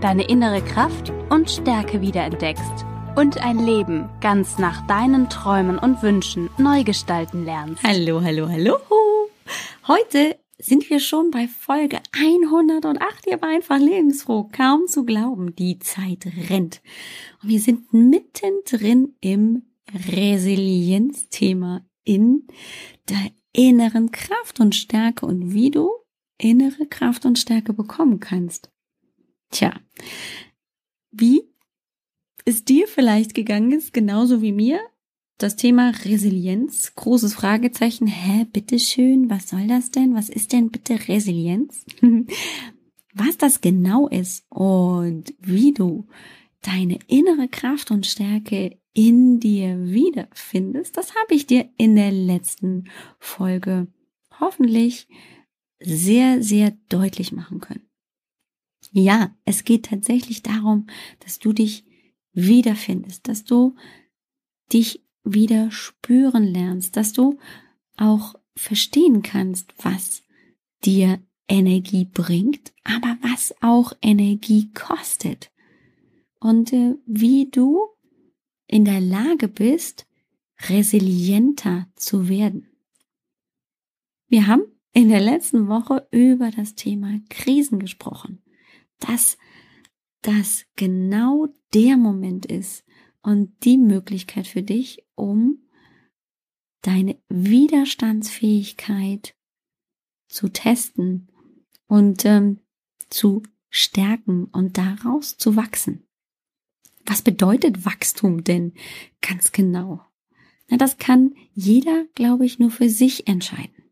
deine innere Kraft und Stärke wiederentdeckst und ein Leben ganz nach deinen Träumen und Wünschen neu gestalten lernst. Hallo, hallo, hallo. Heute sind wir schon bei Folge 108. Ihr war einfach lebensfroh. Kaum zu glauben, die Zeit rennt. Und wir sind mittendrin im Resilienzthema in der inneren Kraft und Stärke und wie du innere Kraft und Stärke bekommen kannst. Tja, wie es dir vielleicht gegangen ist, genauso wie mir, das Thema Resilienz, großes Fragezeichen. Hä, bitteschön, was soll das denn? Was ist denn bitte Resilienz? was das genau ist und wie du deine innere Kraft und Stärke in dir wiederfindest, das habe ich dir in der letzten Folge hoffentlich sehr, sehr deutlich machen können. Ja, es geht tatsächlich darum, dass du dich wiederfindest, dass du dich wieder spüren lernst, dass du auch verstehen kannst, was dir Energie bringt, aber was auch Energie kostet. Und äh, wie du in der Lage bist, resilienter zu werden. Wir haben in der letzten Woche über das Thema Krisen gesprochen, dass das genau der Moment ist, und die Möglichkeit für dich, um deine Widerstandsfähigkeit zu testen und ähm, zu stärken und daraus zu wachsen. Was bedeutet Wachstum denn ganz genau? Na, das kann jeder, glaube ich, nur für sich entscheiden,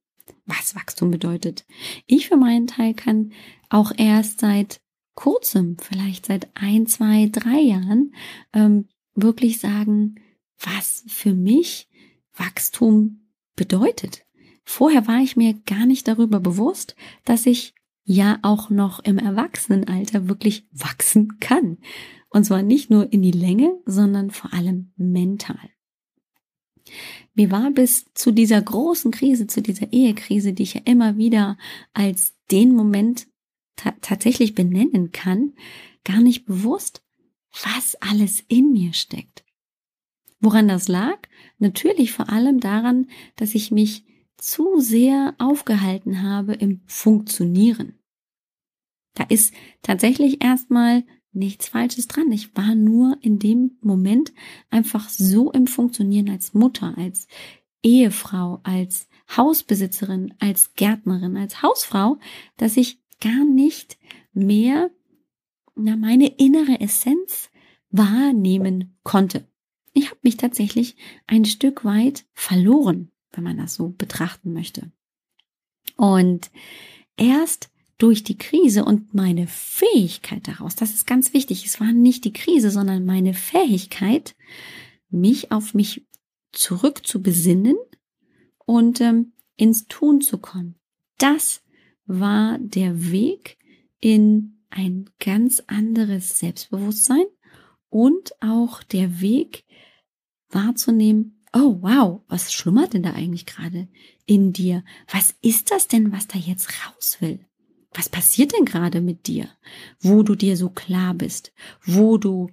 was Wachstum bedeutet. Ich für meinen Teil kann auch erst seit kurzem, vielleicht seit ein, zwei, drei Jahren, ähm, wirklich sagen, was für mich Wachstum bedeutet. Vorher war ich mir gar nicht darüber bewusst, dass ich ja auch noch im Erwachsenenalter wirklich wachsen kann. Und zwar nicht nur in die Länge, sondern vor allem mental. Mir war bis zu dieser großen Krise, zu dieser Ehekrise, die ich ja immer wieder als den Moment ta tatsächlich benennen kann, gar nicht bewusst, was alles in mir steckt. Woran das lag? Natürlich vor allem daran, dass ich mich zu sehr aufgehalten habe im Funktionieren. Da ist tatsächlich erstmal nichts Falsches dran. Ich war nur in dem Moment einfach so im Funktionieren als Mutter, als Ehefrau, als Hausbesitzerin, als Gärtnerin, als Hausfrau, dass ich gar nicht mehr na, meine innere Essenz wahrnehmen konnte. Ich habe mich tatsächlich ein Stück weit verloren, wenn man das so betrachten möchte. Und erst durch die Krise und meine Fähigkeit daraus, das ist ganz wichtig, es war nicht die Krise, sondern meine Fähigkeit, mich auf mich zurück zu besinnen und ähm, ins Tun zu kommen. Das war der Weg in ein ganz anderes Selbstbewusstsein und auch der Weg wahrzunehmen, oh wow, was schlummert denn da eigentlich gerade in dir? Was ist das denn, was da jetzt raus will? Was passiert denn gerade mit dir, wo du dir so klar bist, wo du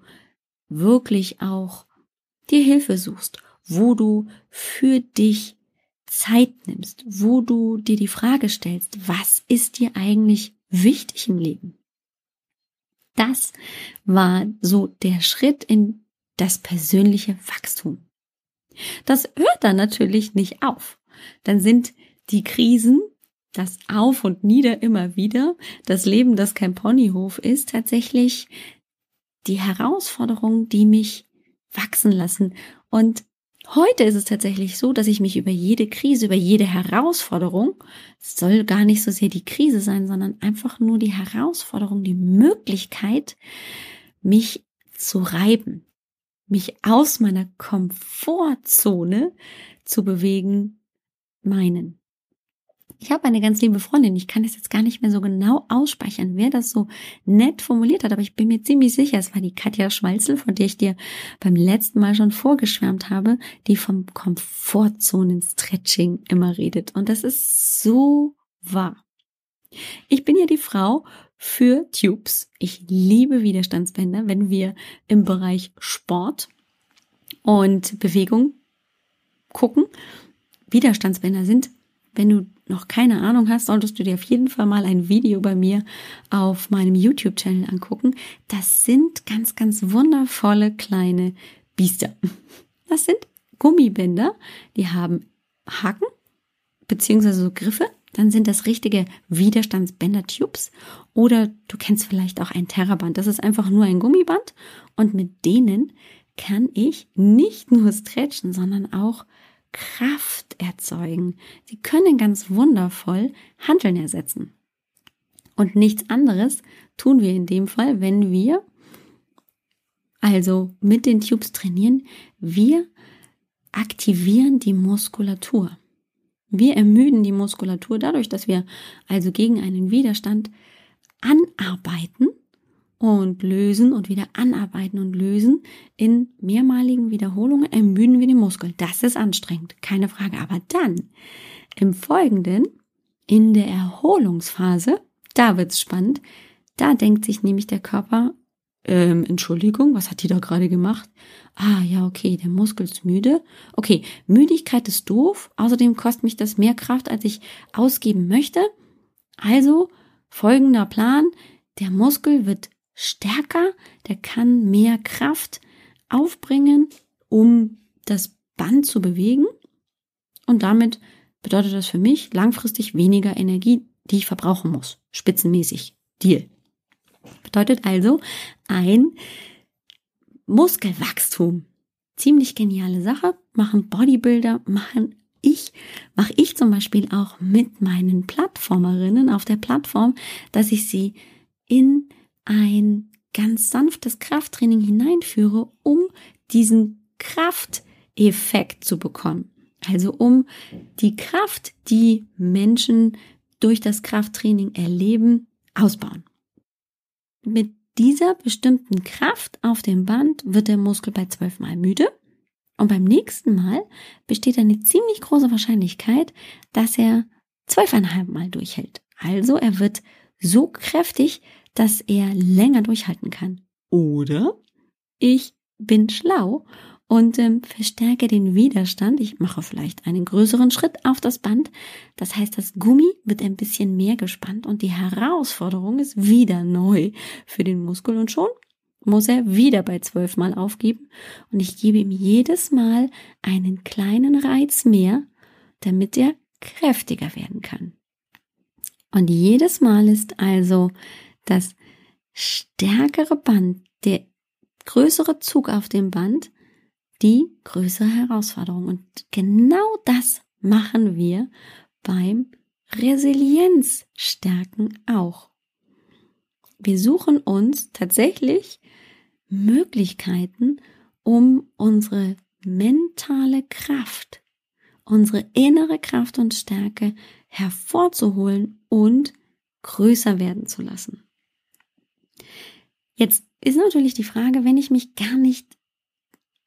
wirklich auch dir Hilfe suchst, wo du für dich Zeit nimmst, wo du dir die Frage stellst, was ist dir eigentlich wichtig im Leben? Das war so der Schritt in das persönliche Wachstum. Das hört dann natürlich nicht auf. Dann sind die Krisen, das Auf und Nieder immer wieder, das Leben, das kein Ponyhof ist, tatsächlich die Herausforderungen, die mich wachsen lassen. Und Heute ist es tatsächlich so, dass ich mich über jede Krise, über jede Herausforderung, es soll gar nicht so sehr die Krise sein, sondern einfach nur die Herausforderung, die Möglichkeit, mich zu reiben, mich aus meiner Komfortzone zu bewegen, meinen. Ich habe eine ganz liebe Freundin, ich kann es jetzt gar nicht mehr so genau ausspeichern, wer das so nett formuliert hat, aber ich bin mir ziemlich sicher, es war die Katja Schwalzel, von der ich dir beim letzten Mal schon vorgeschwärmt habe, die vom Komfortzonen-Stretching immer redet. Und das ist so wahr. Ich bin ja die Frau für Tubes. Ich liebe Widerstandsbänder, wenn wir im Bereich Sport und Bewegung gucken. Widerstandsbänder sind, wenn du noch keine Ahnung hast, solltest du dir auf jeden Fall mal ein Video bei mir auf meinem YouTube-Channel angucken. Das sind ganz, ganz wundervolle kleine Biester. Das sind Gummibänder, die haben Haken beziehungsweise so Griffe. Dann sind das richtige Widerstandsbänder-Tubes. Oder du kennst vielleicht auch ein Terraband. Das ist einfach nur ein Gummiband. Und mit denen kann ich nicht nur stretchen, sondern auch Kraft erzeugen. Sie können ganz wundervoll Handeln ersetzen. Und nichts anderes tun wir in dem Fall, wenn wir also mit den Tubes trainieren. Wir aktivieren die Muskulatur. Wir ermüden die Muskulatur dadurch, dass wir also gegen einen Widerstand anarbeiten und lösen und wieder anarbeiten und lösen. In mehrmaligen Wiederholungen ermüden wir den Muskel. Das ist anstrengend, keine Frage. Aber dann im Folgenden, in der Erholungsphase, da wird's spannend. Da denkt sich nämlich der Körper, ähm, Entschuldigung, was hat die da gerade gemacht? Ah, ja, okay, der Muskel ist müde. Okay, Müdigkeit ist doof. Außerdem kostet mich das mehr Kraft, als ich ausgeben möchte. Also, folgender Plan. Der Muskel wird stärker, der kann mehr Kraft aufbringen, um das Band zu bewegen. Und damit bedeutet das für mich langfristig weniger Energie, die ich verbrauchen muss. Spitzenmäßig. Deal. Bedeutet also ein Muskelwachstum. Ziemlich geniale Sache. Machen Bodybuilder, machen ich, mache ich zum Beispiel auch mit meinen Plattformerinnen auf der Plattform, dass ich sie in ein ganz sanftes Krafttraining hineinführe, um diesen Krafteffekt zu bekommen. Also um die Kraft, die Menschen durch das Krafttraining erleben, ausbauen. Mit dieser bestimmten Kraft auf dem Band wird der Muskel bei zwölfmal müde und beim nächsten Mal besteht eine ziemlich große Wahrscheinlichkeit, dass er zwölfeinhalb Mal durchhält. Also er wird so kräftig, dass er länger durchhalten kann. Oder ich bin schlau und ähm, verstärke den Widerstand. Ich mache vielleicht einen größeren Schritt auf das Band. Das heißt, das Gummi wird ein bisschen mehr gespannt und die Herausforderung ist wieder neu für den Muskel und schon muss er wieder bei zwölf Mal aufgeben und ich gebe ihm jedes Mal einen kleinen Reiz mehr, damit er kräftiger werden kann. Und jedes Mal ist also das stärkere Band, der größere Zug auf dem Band, die größere Herausforderung. Und genau das machen wir beim Resilienzstärken auch. Wir suchen uns tatsächlich Möglichkeiten, um unsere mentale Kraft, unsere innere Kraft und Stärke hervorzuholen und größer werden zu lassen. Jetzt ist natürlich die Frage, wenn ich mich gar nicht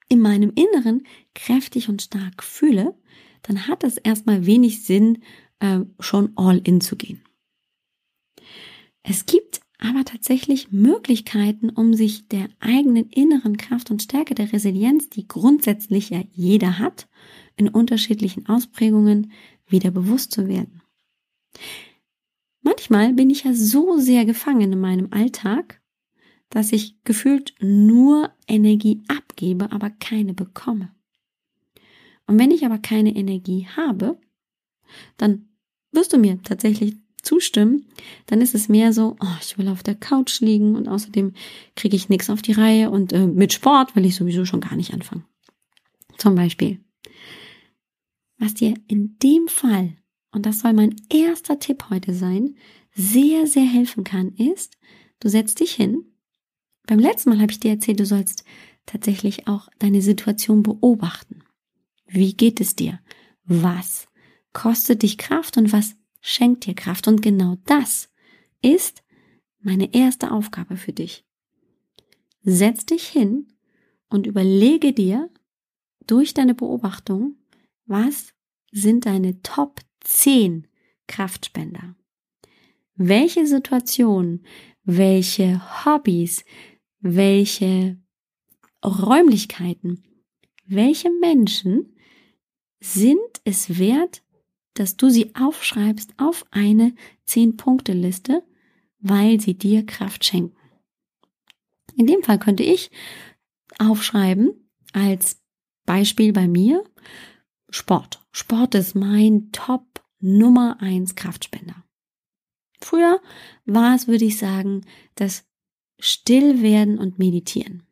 in meinem Inneren kräftig und stark fühle, dann hat es erstmal wenig Sinn, äh, schon all in zu gehen. Es gibt aber tatsächlich Möglichkeiten, um sich der eigenen inneren Kraft und Stärke der Resilienz, die grundsätzlich ja jeder hat, in unterschiedlichen Ausprägungen wieder bewusst zu werden. Manchmal bin ich ja so sehr gefangen in meinem Alltag, dass ich gefühlt nur Energie abgebe, aber keine bekomme. Und wenn ich aber keine Energie habe, dann wirst du mir tatsächlich zustimmen, dann ist es mehr so, oh, ich will auf der Couch liegen und außerdem kriege ich nichts auf die Reihe und äh, mit Sport will ich sowieso schon gar nicht anfangen. Zum Beispiel. Was dir in dem Fall, und das soll mein erster Tipp heute sein, sehr, sehr helfen kann, ist, du setzt dich hin Beim letzten Mal habe ich dir erzählt, du sollst tatsächlich auch deine Situation beobachten. Wie geht es dir? Was kostet dich Kraft und was schenkt dir Kraft? Und genau das ist meine erste Aufgabe für dich. Setz dich hin und überlege dir durch deine Beobachtung, was sind deine Top 10 Kraftspender? Welche Situationen, welche Hobbys, welche Räumlichkeiten, welche Menschen sind es wert, dass du sie aufschreibst auf eine 10-Punkte-Liste, weil sie dir Kraft schenken. In dem Fall könnte ich aufschreiben als Beispiel bei mir Sport. Sport ist mein Top Nummer eins Kraftspender. Früher war es, würde ich sagen, das Stillwerden und Meditieren.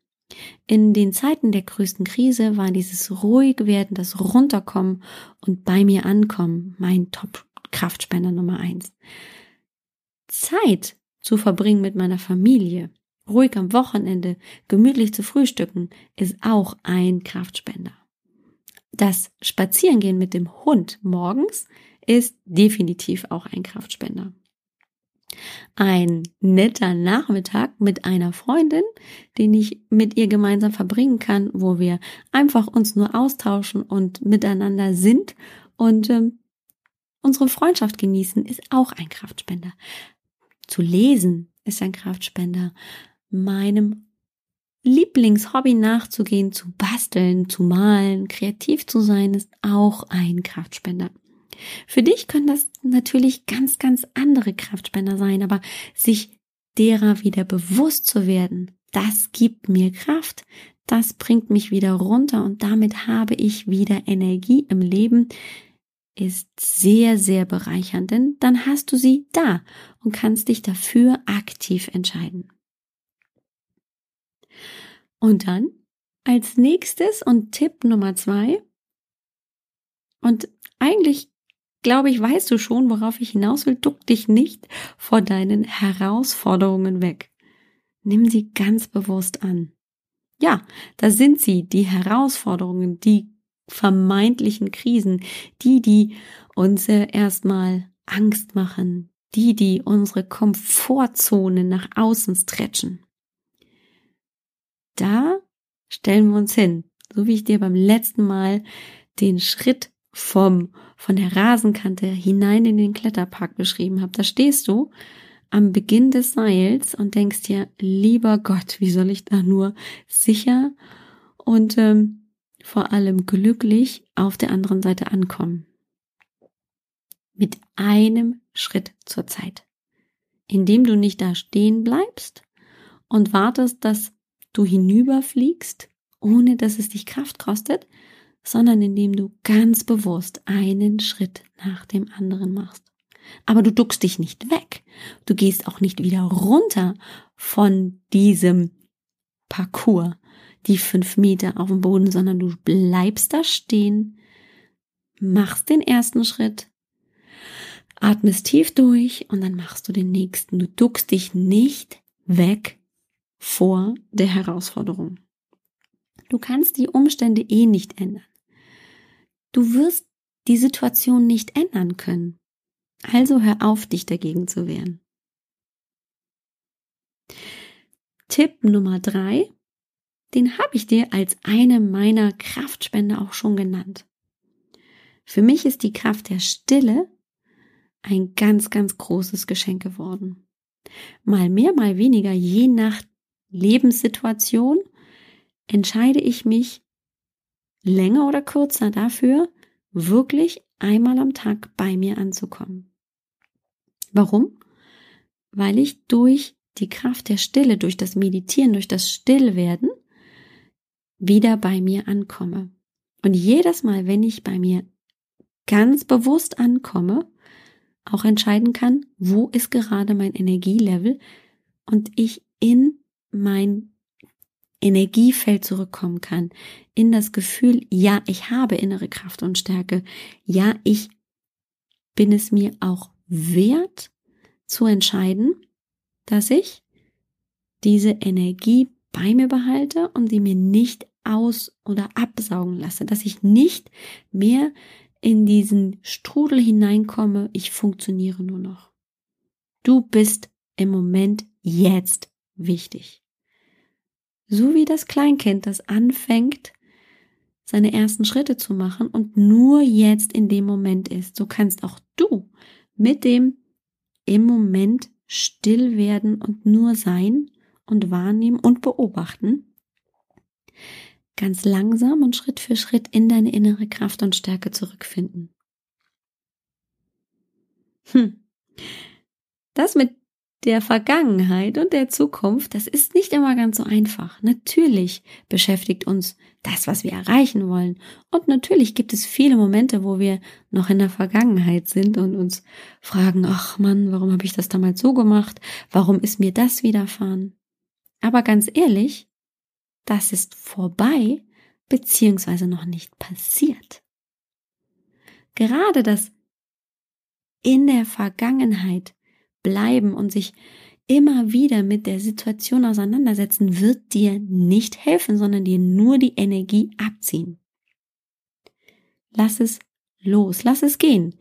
In den Zeiten der größten Krise war dieses ruhig werden, das Runterkommen und bei mir ankommen mein Top-Kraftspender Nummer eins. Zeit zu verbringen mit meiner Familie, ruhig am Wochenende, gemütlich zu frühstücken, ist auch ein Kraftspender. Das Spazierengehen mit dem Hund morgens ist definitiv auch ein Kraftspender ein netter Nachmittag mit einer Freundin, den ich mit ihr gemeinsam verbringen kann, wo wir einfach uns nur austauschen und miteinander sind und ähm, unsere Freundschaft genießen, ist auch ein Kraftspender. Zu lesen ist ein Kraftspender. Meinem Lieblingshobby nachzugehen, zu basteln, zu malen, kreativ zu sein, ist auch ein Kraftspender. Für dich können das natürlich ganz, ganz andere Kraftspender sein, aber sich derer wieder bewusst zu werden, das gibt mir Kraft, das bringt mich wieder runter und damit habe ich wieder Energie im Leben, ist sehr, sehr bereichernd, denn dann hast du sie da und kannst dich dafür aktiv entscheiden. Und dann als nächstes und Tipp Nummer zwei, und eigentlich glaube ich, weißt du schon, worauf ich hinaus will. Duck dich nicht vor deinen Herausforderungen weg. Nimm sie ganz bewusst an. Ja, da sind sie, die Herausforderungen, die vermeintlichen Krisen, die, die uns erstmal Angst machen, die, die unsere Komfortzone nach außen stretchen. Da stellen wir uns hin, so wie ich dir beim letzten Mal den Schritt vom, von der Rasenkante hinein in den Kletterpark beschrieben habe. Da stehst du am Beginn des Seils und denkst dir, lieber Gott, wie soll ich da nur sicher und ähm, vor allem glücklich auf der anderen Seite ankommen. Mit einem Schritt zur Zeit. Indem du nicht da stehen bleibst und wartest, dass du hinüberfliegst, ohne dass es dich Kraft kostet, sondern indem du ganz bewusst einen Schritt nach dem anderen machst. Aber du duckst dich nicht weg. Du gehst auch nicht wieder runter von diesem Parcours, die fünf Meter auf dem Boden, sondern du bleibst da stehen, machst den ersten Schritt, atmest tief durch und dann machst du den nächsten. Du duckst dich nicht weg vor der Herausforderung. Du kannst die Umstände eh nicht ändern. Du wirst die Situation nicht ändern können. Also hör auf, dich dagegen zu wehren. Tipp Nummer drei, den habe ich dir als eine meiner Kraftspender auch schon genannt. Für mich ist die Kraft der Stille ein ganz, ganz großes Geschenk geworden. Mal mehr, mal weniger, je nach Lebenssituation, entscheide ich mich länger oder kürzer dafür, wirklich einmal am Tag bei mir anzukommen. Warum? Weil ich durch die Kraft der Stille, durch das Meditieren, durch das Stillwerden wieder bei mir ankomme. Und jedes Mal, wenn ich bei mir ganz bewusst ankomme, auch entscheiden kann, wo ist gerade mein Energielevel und ich in mein Energiefeld zurückkommen kann, in das Gefühl, ja, ich habe innere Kraft und Stärke, ja, ich bin es mir auch wert zu entscheiden, dass ich diese Energie bei mir behalte und sie mir nicht aus oder absaugen lasse, dass ich nicht mehr in diesen Strudel hineinkomme, ich funktioniere nur noch. Du bist im Moment jetzt wichtig. So wie das Kleinkind, das anfängt, seine ersten Schritte zu machen und nur jetzt in dem Moment ist. So kannst auch du mit dem im Moment still werden und nur sein und wahrnehmen und beobachten, ganz langsam und Schritt für Schritt in deine innere Kraft und Stärke zurückfinden. Hm. Das mit der Vergangenheit und der Zukunft, das ist nicht immer ganz so einfach. Natürlich beschäftigt uns das, was wir erreichen wollen. Und natürlich gibt es viele Momente, wo wir noch in der Vergangenheit sind und uns fragen, ach Mann, warum habe ich das damals so gemacht? Warum ist mir das widerfahren? Aber ganz ehrlich, das ist vorbei, beziehungsweise noch nicht passiert. Gerade das in der Vergangenheit bleiben und sich immer wieder mit der Situation auseinandersetzen, wird dir nicht helfen, sondern dir nur die Energie abziehen. Lass es los, lass es gehen.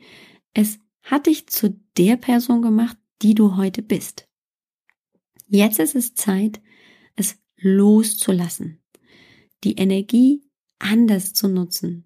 Es hat dich zu der Person gemacht, die du heute bist. Jetzt ist es Zeit, es loszulassen, die Energie anders zu nutzen.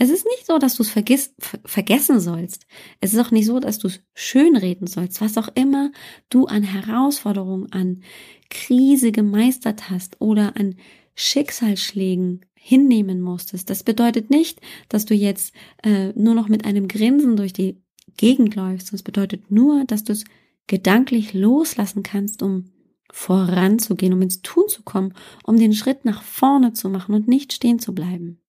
Es ist nicht so, dass du es vergiss, vergessen sollst. Es ist auch nicht so, dass du es schönreden sollst. Was auch immer du an Herausforderungen, an Krise gemeistert hast oder an Schicksalsschlägen hinnehmen musstest. Das bedeutet nicht, dass du jetzt äh, nur noch mit einem Grinsen durch die Gegend läufst. Das bedeutet nur, dass du es gedanklich loslassen kannst, um voranzugehen, um ins Tun zu kommen, um den Schritt nach vorne zu machen und nicht stehen zu bleiben.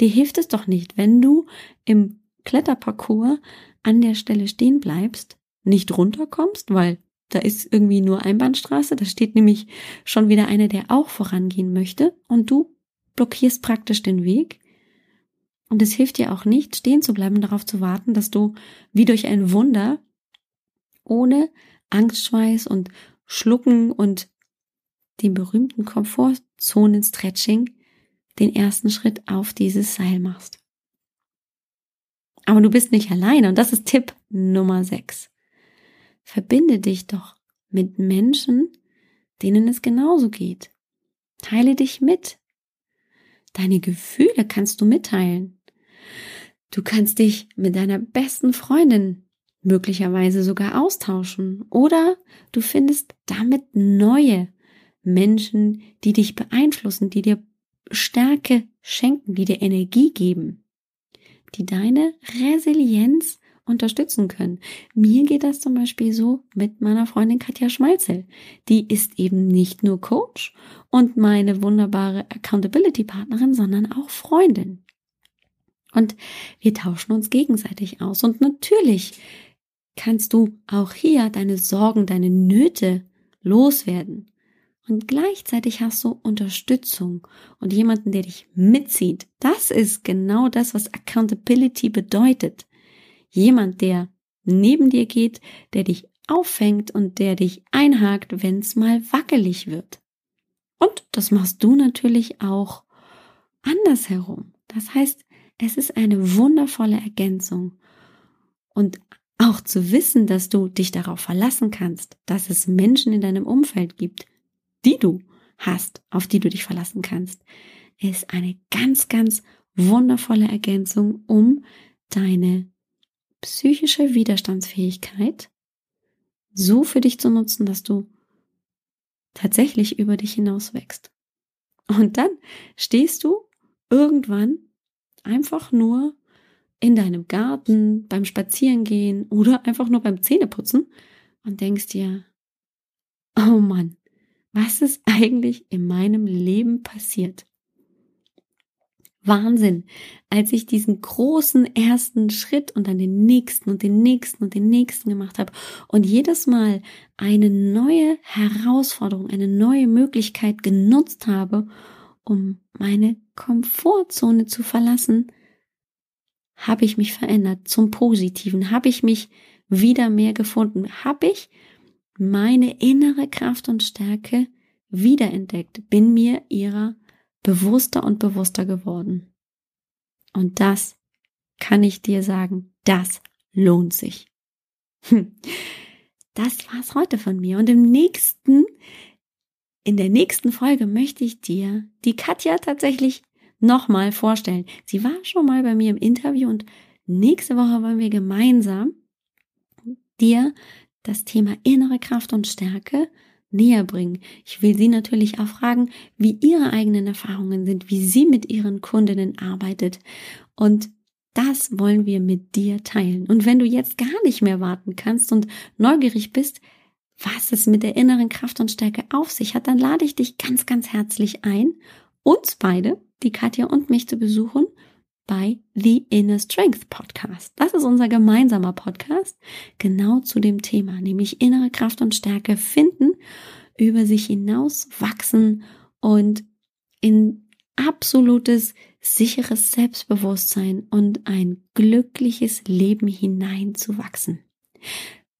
Dir hilft es doch nicht, wenn du im Kletterparcours an der Stelle stehen bleibst, nicht runterkommst, weil da ist irgendwie nur Einbahnstraße, da steht nämlich schon wieder einer, der auch vorangehen möchte und du blockierst praktisch den Weg. Und es hilft dir auch nicht, stehen zu bleiben und darauf zu warten, dass du wie durch ein Wunder ohne Angstschweiß und Schlucken und dem berühmten Komfortzonen-Stretching den ersten Schritt auf dieses Seil machst. Aber du bist nicht alleine und das ist Tipp Nummer 6. Verbinde dich doch mit Menschen, denen es genauso geht. Teile dich mit. Deine Gefühle kannst du mitteilen. Du kannst dich mit deiner besten Freundin möglicherweise sogar austauschen oder du findest damit neue Menschen, die dich beeinflussen, die dir Stärke schenken, die dir Energie geben, die deine Resilienz unterstützen können. Mir geht das zum Beispiel so mit meiner Freundin Katja Schmalzel. Die ist eben nicht nur Coach und meine wunderbare Accountability-Partnerin, sondern auch Freundin. Und wir tauschen uns gegenseitig aus. Und natürlich kannst du auch hier deine Sorgen, deine Nöte loswerden. Und gleichzeitig hast du Unterstützung und jemanden, der dich mitzieht. Das ist genau das, was Accountability bedeutet. Jemand, der neben dir geht, der dich auffängt und der dich einhakt, wenn es mal wackelig wird. Und das machst du natürlich auch andersherum. Das heißt, es ist eine wundervolle Ergänzung. Und auch zu wissen, dass du dich darauf verlassen kannst, dass es Menschen in deinem Umfeld gibt, die du hast, auf die du dich verlassen kannst, ist eine ganz, ganz wundervolle Ergänzung, um deine psychische Widerstandsfähigkeit so für dich zu nutzen, dass du tatsächlich über dich hinaus wächst. Und dann stehst du irgendwann einfach nur in deinem Garten, beim Spazierengehen oder einfach nur beim Zähneputzen und denkst dir, oh Mann, was ist eigentlich in meinem Leben passiert? Wahnsinn, als ich diesen großen ersten Schritt und dann den nächsten und den nächsten und den nächsten gemacht habe und jedes Mal eine neue Herausforderung, eine neue Möglichkeit genutzt habe, um meine Komfortzone zu verlassen, habe ich mich verändert zum Positiven? Habe ich mich wieder mehr gefunden? Habe ich meine innere Kraft und Stärke wiederentdeckt, bin mir ihrer bewusster und bewusster geworden. Und das kann ich dir sagen, das lohnt sich. Hm. Das war's heute von mir. Und im nächsten, in der nächsten Folge möchte ich dir die Katja tatsächlich nochmal vorstellen. Sie war schon mal bei mir im Interview und nächste Woche wollen wir gemeinsam dir das Thema innere Kraft und Stärke näher bringen. Ich will Sie natürlich auch fragen, wie Ihre eigenen Erfahrungen sind, wie sie mit Ihren Kundinnen arbeitet. Und das wollen wir mit dir teilen. Und wenn du jetzt gar nicht mehr warten kannst und neugierig bist, was es mit der inneren Kraft und Stärke auf sich hat, dann lade ich dich ganz, ganz herzlich ein, uns beide, die Katja und mich zu besuchen bei The Inner Strength Podcast. Das ist unser gemeinsamer Podcast genau zu dem Thema, nämlich innere Kraft und Stärke finden, über sich hinaus wachsen und in absolutes sicheres Selbstbewusstsein und ein glückliches Leben hineinzuwachsen.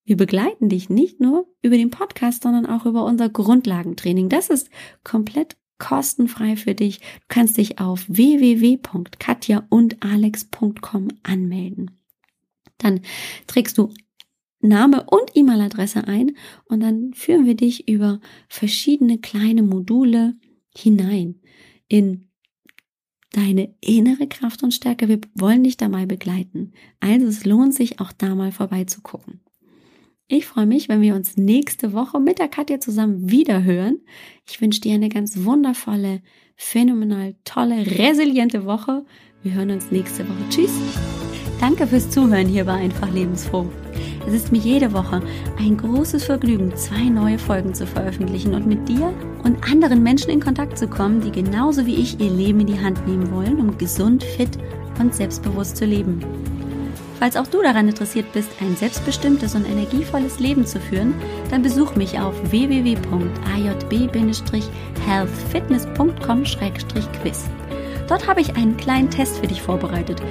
Wir begleiten dich nicht nur über den Podcast, sondern auch über unser Grundlagentraining. Das ist komplett kostenfrei für dich. Du kannst dich auf www.katjaundalex.com anmelden. Dann trägst du Name und E-Mail-Adresse ein und dann führen wir dich über verschiedene kleine Module hinein in deine innere Kraft und Stärke. Wir wollen dich dabei begleiten. Also es lohnt sich auch da mal vorbeizugucken. Ich freue mich, wenn wir uns nächste Woche mit der Katja zusammen wieder hören. Ich wünsche dir eine ganz wundervolle, phänomenal tolle, resiliente Woche. Wir hören uns nächste Woche. Tschüss. Danke fürs Zuhören hier bei Einfach Lebensfroh. Es ist mir jede Woche ein großes Vergnügen, zwei neue Folgen zu veröffentlichen und mit dir und anderen Menschen in Kontakt zu kommen, die genauso wie ich ihr Leben in die Hand nehmen wollen, um gesund, fit und selbstbewusst zu leben. Falls auch du daran interessiert bist, ein selbstbestimmtes und energievolles Leben zu führen, dann besuch mich auf www.ajb-healthfitness.com-quiz. Dort habe ich einen kleinen Test für dich vorbereitet,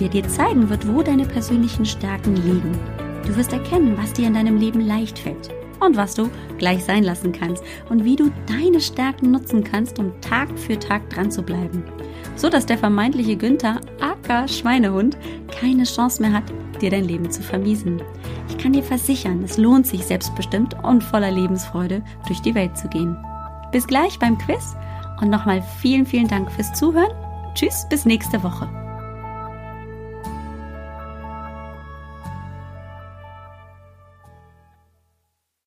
der dir zeigen wird, wo deine persönlichen Stärken liegen. Du wirst erkennen, was dir in deinem Leben leicht fällt und was du gleich sein lassen kannst und wie du deine Stärken nutzen kannst, um Tag für Tag dran zu bleiben. So dass der vermeintliche Günther, aka Schweinehund, keine Chance mehr hat, dir dein Leben zu vermiesen. Ich kann dir versichern, es lohnt sich selbstbestimmt und voller Lebensfreude durch die Welt zu gehen. Bis gleich beim Quiz und nochmal vielen, vielen Dank fürs Zuhören. Tschüss, bis nächste Woche.